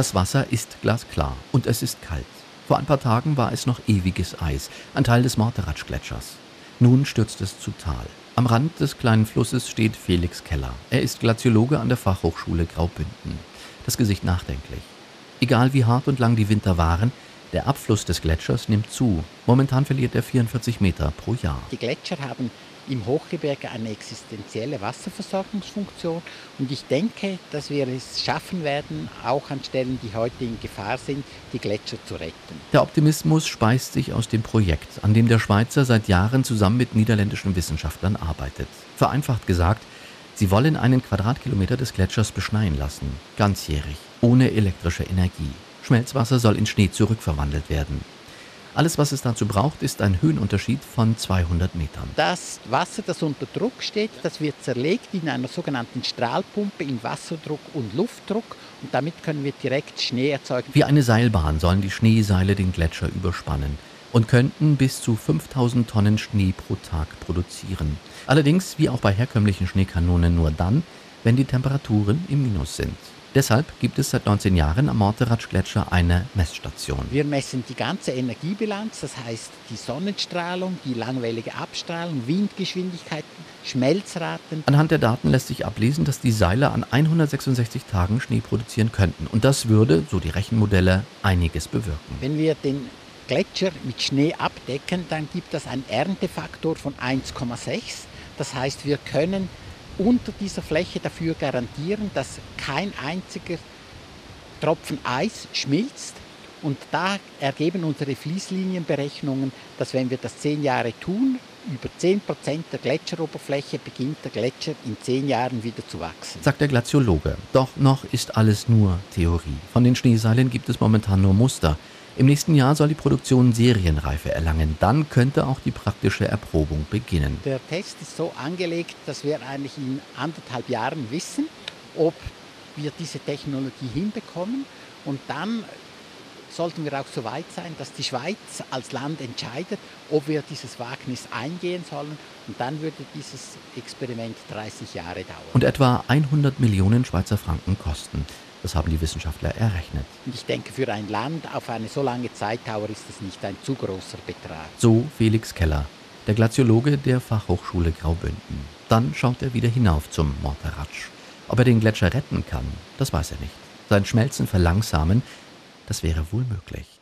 Das Wasser ist glasklar und es ist kalt. Vor ein paar Tagen war es noch ewiges Eis, ein Teil des Morteratsch-Gletschers. Nun stürzt es zu Tal. Am Rand des kleinen Flusses steht Felix Keller. Er ist Glaziologe an der Fachhochschule Graubünden. Das Gesicht nachdenklich. Egal wie hart und lang die Winter waren, der Abfluss des Gletschers nimmt zu. Momentan verliert er 44 Meter pro Jahr. Die Gletscher haben im Hochgebirge eine existenzielle Wasserversorgungsfunktion und ich denke, dass wir es schaffen werden, auch an Stellen, die heute in Gefahr sind, die Gletscher zu retten. Der Optimismus speist sich aus dem Projekt, an dem der Schweizer seit Jahren zusammen mit niederländischen Wissenschaftlern arbeitet. Vereinfacht gesagt, sie wollen einen Quadratkilometer des Gletschers beschneien lassen, ganzjährig, ohne elektrische Energie. Schmelzwasser soll in Schnee zurückverwandelt werden. Alles, was es dazu braucht, ist ein Höhenunterschied von 200 Metern. Das Wasser, das unter Druck steht, das wird zerlegt in einer sogenannten Strahlpumpe in Wasserdruck und Luftdruck und damit können wir direkt Schnee erzeugen. Wie eine Seilbahn sollen die Schneeseile den Gletscher überspannen und könnten bis zu 5000 Tonnen Schnee pro Tag produzieren. Allerdings, wie auch bei herkömmlichen Schneekanonen, nur dann, wenn die Temperaturen im Minus sind. Deshalb gibt es seit 19 Jahren am Morteratsch-Gletscher eine Messstation. Wir messen die ganze Energiebilanz, das heißt die Sonnenstrahlung, die langwellige Abstrahlung, Windgeschwindigkeiten, Schmelzraten. Anhand der Daten lässt sich ablesen, dass die Seile an 166 Tagen Schnee produzieren könnten. Und das würde, so die Rechenmodelle, einiges bewirken. Wenn wir den Gletscher mit Schnee abdecken, dann gibt das einen Erntefaktor von 1,6. Das heißt, wir können unter dieser Fläche dafür garantieren, dass kein einziger Tropfen Eis schmilzt. Und da ergeben unsere Fließlinienberechnungen, dass wenn wir das zehn Jahre tun, über 10 Prozent der Gletscheroberfläche beginnt der Gletscher in zehn Jahren wieder zu wachsen. Sagt der Glaziologe. Doch noch ist alles nur Theorie. Von den Schneeseilen gibt es momentan nur Muster. Im nächsten Jahr soll die Produktion Serienreife erlangen. Dann könnte auch die praktische Erprobung beginnen. Der Test ist so angelegt, dass wir eigentlich in anderthalb Jahren wissen, ob wir diese Technologie hinbekommen. Und dann sollten wir auch so weit sein, dass die Schweiz als Land entscheidet, ob wir dieses Wagnis eingehen sollen. Und dann würde dieses Experiment 30 Jahre dauern. Und etwa 100 Millionen Schweizer Franken kosten. Das haben die Wissenschaftler errechnet. Ich denke, für ein Land auf eine so lange Zeitdauer ist das nicht ein zu großer Betrag. So Felix Keller, der Glaziologe der Fachhochschule Graubünden. Dann schaut er wieder hinauf zum Morteratsch. Ob er den Gletscher retten kann, das weiß er nicht. Sein Schmelzen verlangsamen, das wäre wohl möglich.